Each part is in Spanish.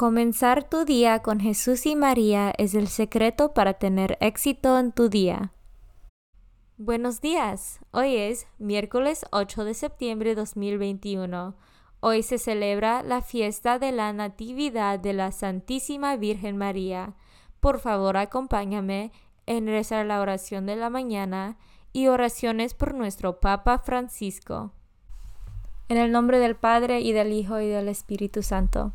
Comenzar tu día con Jesús y María es el secreto para tener éxito en tu día. Buenos días. Hoy es miércoles 8 de septiembre de 2021. Hoy se celebra la fiesta de la Natividad de la Santísima Virgen María. Por favor, acompáñame en rezar la oración de la mañana y oraciones por nuestro Papa Francisco. En el nombre del Padre y del Hijo y del Espíritu Santo.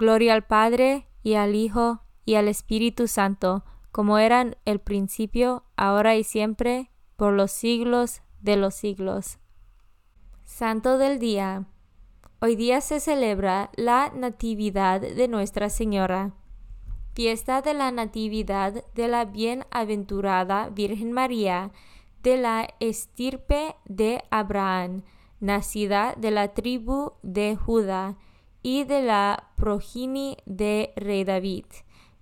Gloria al Padre, y al Hijo, y al Espíritu Santo, como eran el principio, ahora y siempre, por los siglos de los siglos. Santo del Día. Hoy día se celebra la Natividad de Nuestra Señora. Fiesta de la Natividad de la Bienaventurada Virgen María, de la estirpe de Abraham, nacida de la tribu de Judá y de la progenie de rey David,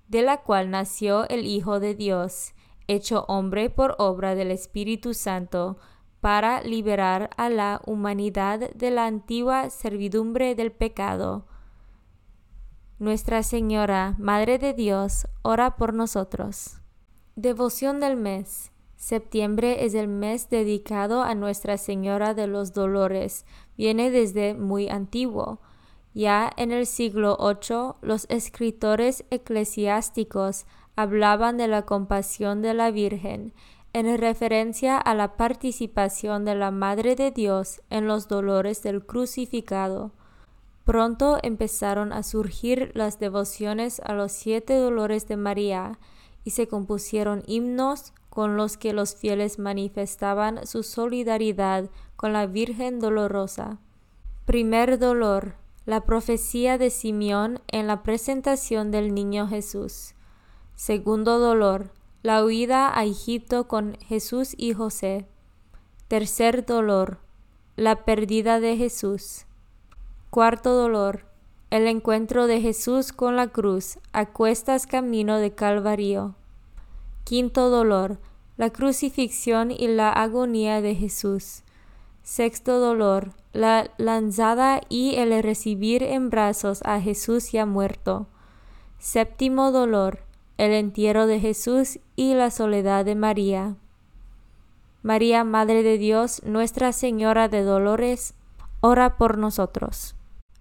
de la cual nació el Hijo de Dios, hecho hombre por obra del Espíritu Santo, para liberar a la humanidad de la antigua servidumbre del pecado. Nuestra Señora, Madre de Dios, ora por nosotros. Devoción del mes. Septiembre es el mes dedicado a Nuestra Señora de los Dolores. Viene desde muy antiguo. Ya en el siglo VIII, los escritores eclesiásticos hablaban de la compasión de la Virgen, en referencia a la participación de la Madre de Dios en los dolores del crucificado. Pronto empezaron a surgir las devociones a los siete dolores de María y se compusieron himnos con los que los fieles manifestaban su solidaridad con la Virgen dolorosa. Primer dolor la profecía de Simeón en la presentación del niño Jesús. Segundo dolor, la huida a Egipto con Jesús y José. Tercer dolor, la pérdida de Jesús. Cuarto dolor, el encuentro de Jesús con la cruz a cuestas camino de Calvario. Quinto dolor, la crucifixión y la agonía de Jesús. Sexto dolor, la lanzada y el recibir en brazos a Jesús ya muerto. Séptimo dolor, el entierro de Jesús y la soledad de María. María, Madre de Dios, Nuestra Señora de Dolores, ora por nosotros.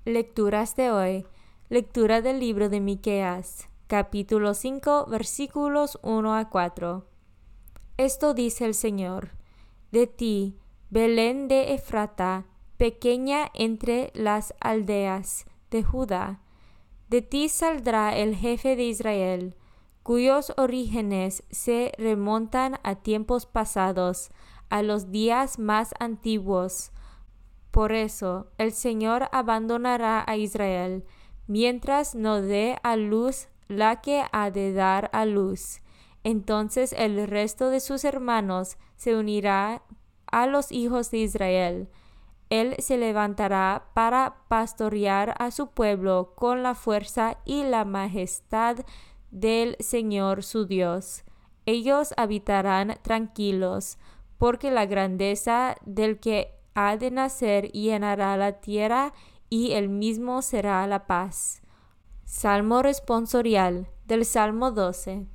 Lecturas de hoy. Lectura del libro de Miqueas, capítulo 5, versículos 1 a 4. Esto dice el Señor: De ti, Belén de Efrata, pequeña entre las aldeas de Judá, De ti saldrá el jefe de Israel, cuyos orígenes se remontan a tiempos pasados, a los días más antiguos. Por eso el Señor abandonará a Israel, mientras no dé a luz la que ha de dar a luz. Entonces el resto de sus hermanos se unirá a los hijos de Israel. Él se levantará para pastorear a su pueblo con la fuerza y la majestad del Señor su Dios. Ellos habitarán tranquilos, porque la grandeza del que ha de nacer llenará la tierra y el mismo será la paz. Salmo responsorial del Salmo 12.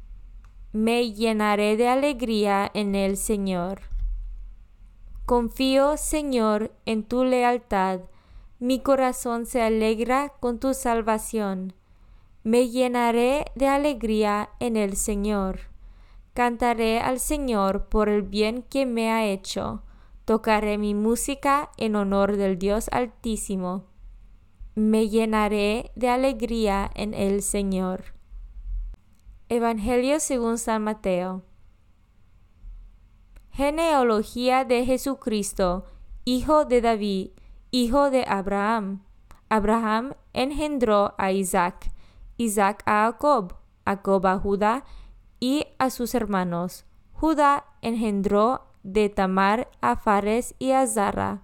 Me llenaré de alegría en el Señor. Confío, Señor, en tu lealtad. Mi corazón se alegra con tu salvación. Me llenaré de alegría en el Señor. Cantaré al Señor por el bien que me ha hecho. Tocaré mi música en honor del Dios Altísimo. Me llenaré de alegría en el Señor. Evangelio según San Mateo. Genealogía de Jesucristo, hijo de David, hijo de Abraham. Abraham engendró a Isaac, Isaac a Jacob, Jacob a Judá y a sus hermanos. Judá engendró de Tamar a Fares y a Zara,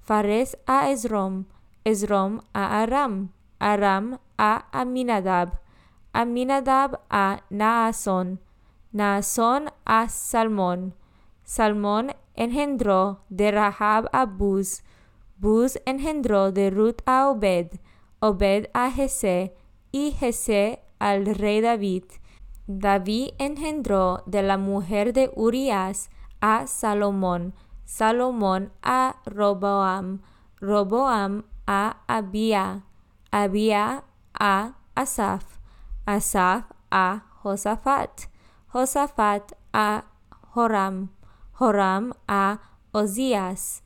Fares a Esrom, Esrom a Aram, Aram a Aminadab, Aminadab a Naasón, Naasón a Salmón, Salmón engendró de Rahab a Buz, Buz engendró de Ruth a Obed, Obed a Jesé, y Jesé al rey David. David engendró de la mujer de Urias a Salomón, Salomón a Roboam, Roboam a Abia, Abia a Asaf, Asaf a Josafat, Josafat a Joram, Joram a Ozías,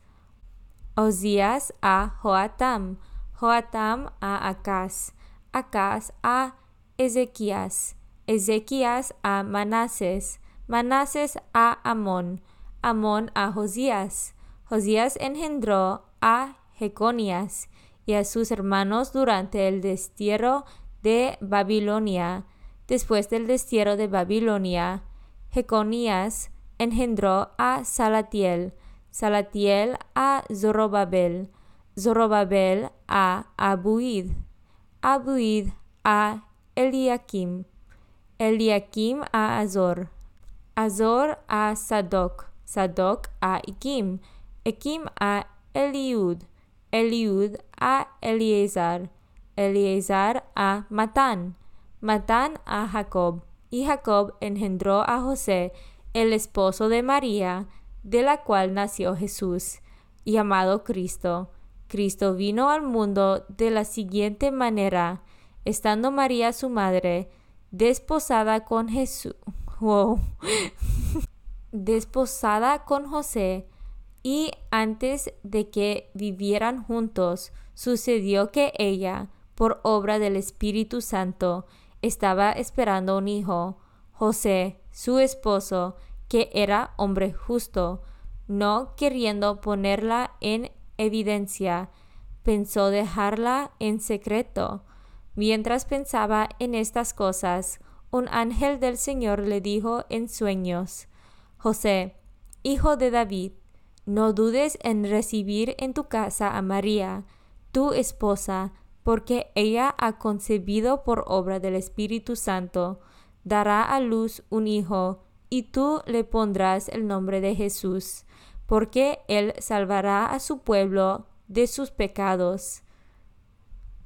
Ozías a Joatam, Joatam a Acaz, Acaz a Ezequías, Ezequías a Manases, Manases a Amón, Amón a Josías, Josías engendró a Jeconías y a sus hermanos durante el destierro de Babilonia. Después del destierro de Babilonia, Jeconías engendró a Salatiel, Salatiel a Zorobabel, Zorobabel a Abuid, Abuid a Eliakim, Eliakim a Azor, Azor a Sadoc, Sadoc a Ikim, Ikim a Eliud, Eliud a Eliezer, Eliezer a Matán, Matán a Jacob, y Jacob engendró a José, el esposo de María, de la cual nació Jesús, llamado Cristo. Cristo vino al mundo de la siguiente manera, estando María su madre, desposada con Jesús desposada con José, y antes de que vivieran juntos, sucedió que ella, por obra del Espíritu Santo, estaba esperando un hijo. José, su esposo, que era hombre justo, no queriendo ponerla en evidencia, pensó dejarla en secreto. Mientras pensaba en estas cosas, un ángel del Señor le dijo en sueños, José, hijo de David, no dudes en recibir en tu casa a María, tu esposa, porque ella ha concebido por obra del Espíritu Santo, dará a luz un hijo, y tú le pondrás el nombre de Jesús, porque él salvará a su pueblo de sus pecados.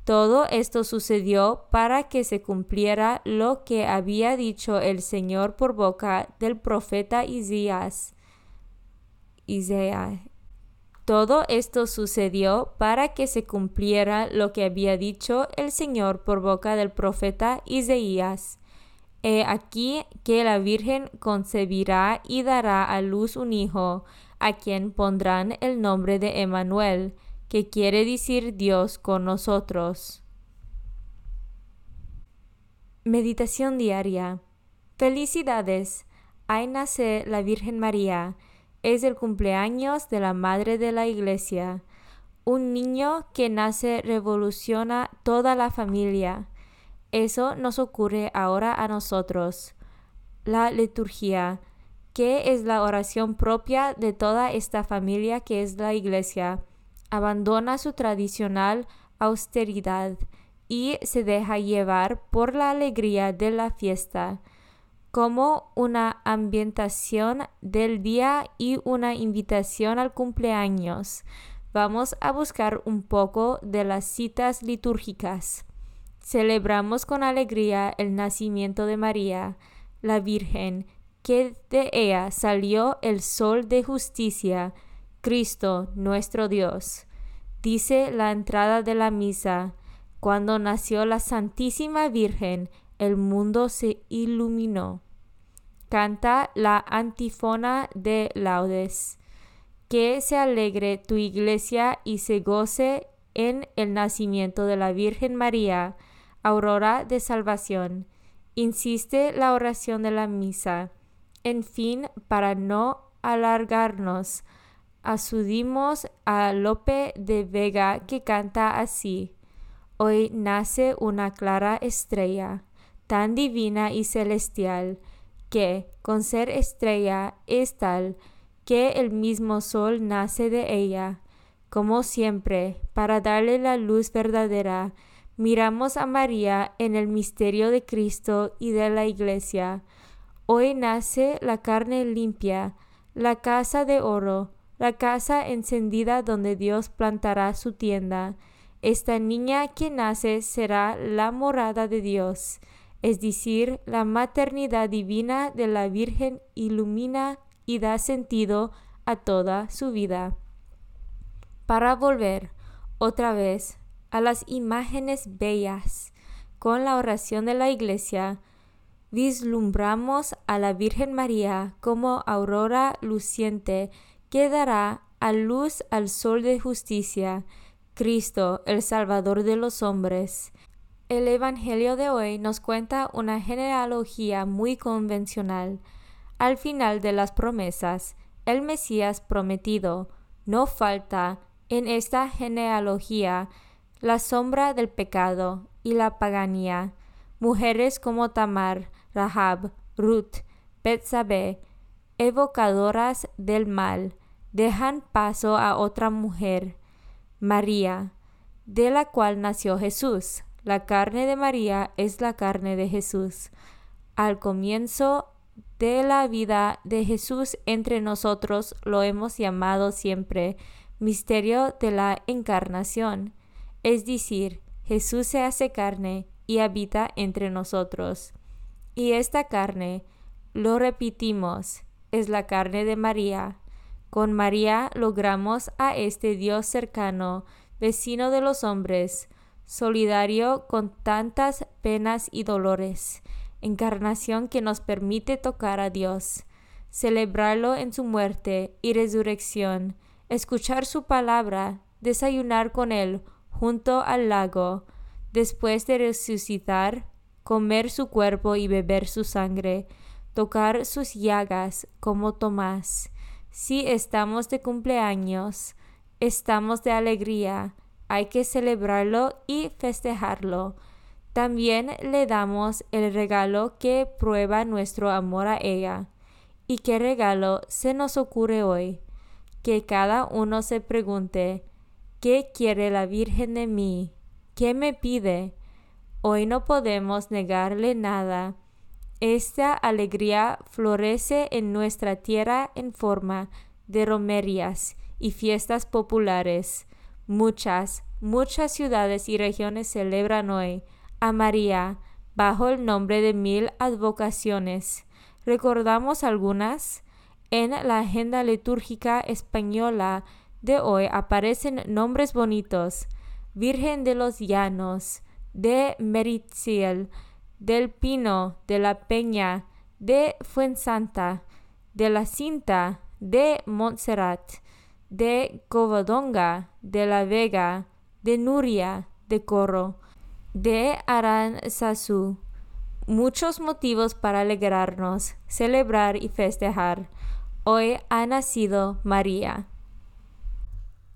Todo esto sucedió para que se cumpliera lo que había dicho el Señor por boca del profeta Isaías. Isaías. Todo esto sucedió para que se cumpliera lo que había dicho el Señor por boca del profeta Isaías. He aquí que la Virgen concebirá y dará a luz un hijo, a quien pondrán el nombre de Emmanuel que quiere decir Dios con nosotros. Meditación diaria. Felicidades. Hay nace la Virgen María. Es el cumpleaños de la Madre de la Iglesia. Un niño que nace revoluciona toda la familia. Eso nos ocurre ahora a nosotros. La liturgia, que es la oración propia de toda esta familia que es la Iglesia, abandona su tradicional austeridad y se deja llevar por la alegría de la fiesta, como una ambientación del día y una invitación al cumpleaños. Vamos a buscar un poco de las citas litúrgicas. Celebramos con alegría el nacimiento de María, la Virgen, que de ella salió el sol de justicia, Cristo nuestro Dios. Dice la entrada de la misa, cuando nació la Santísima Virgen, el mundo se iluminó. Canta la antífona de laudes. Que se alegre tu iglesia y se goce en el nacimiento de la Virgen María, aurora de salvación. Insiste la oración de la misa. En fin, para no alargarnos, asudimos a Lope de Vega que canta así. Hoy nace una clara estrella, tan divina y celestial, que, con ser estrella, es tal que el mismo sol nace de ella. Como siempre, para darle la luz verdadera, miramos a María en el misterio de Cristo y de la Iglesia. Hoy nace la carne limpia, la casa de oro, la casa encendida donde Dios plantará su tienda esta niña que nace será la morada de Dios, es decir, la maternidad divina de la Virgen ilumina y da sentido a toda su vida. Para volver otra vez a las imágenes bellas, con la oración de la Iglesia, vislumbramos a la Virgen María como aurora luciente que dará a luz al sol de justicia Cristo, el Salvador de los hombres. El Evangelio de hoy nos cuenta una genealogía muy convencional. Al final de las promesas, el Mesías prometido no falta en esta genealogía la sombra del pecado y la paganía. Mujeres como Tamar, Rahab, Ruth, Betsabé, evocadoras del mal, dejan paso a otra mujer María, de la cual nació Jesús. La carne de María es la carne de Jesús. Al comienzo de la vida de Jesús entre nosotros lo hemos llamado siempre misterio de la encarnación, es decir, Jesús se hace carne y habita entre nosotros. Y esta carne, lo repetimos, es la carne de María, con María logramos a este Dios cercano, vecino de los hombres, solidario con tantas penas y dolores, encarnación que nos permite tocar a Dios, celebrarlo en su muerte y resurrección, escuchar su palabra, desayunar con él junto al lago, después de resucitar, comer su cuerpo y beber su sangre, tocar sus llagas como Tomás, si estamos de cumpleaños, estamos de alegría, hay que celebrarlo y festejarlo. También le damos el regalo que prueba nuestro amor a ella. ¿Y qué regalo se nos ocurre hoy? Que cada uno se pregunte, ¿qué quiere la Virgen de mí? ¿Qué me pide? Hoy no podemos negarle nada esta alegría florece en nuestra tierra en forma de romerías y fiestas populares. Muchas, muchas ciudades y regiones celebran hoy a María bajo el nombre de mil advocaciones. ¿Recordamos algunas? En la agenda litúrgica española de hoy aparecen nombres bonitos. Virgen de los Llanos, de Meritziel, del Pino, de la Peña, de Fuensanta, de la Cinta, de Montserrat, de Covadonga, de la Vega, de Nuria, de Corro, de Aranzazú. muchos motivos para alegrarnos, celebrar y festejar. Hoy ha nacido María.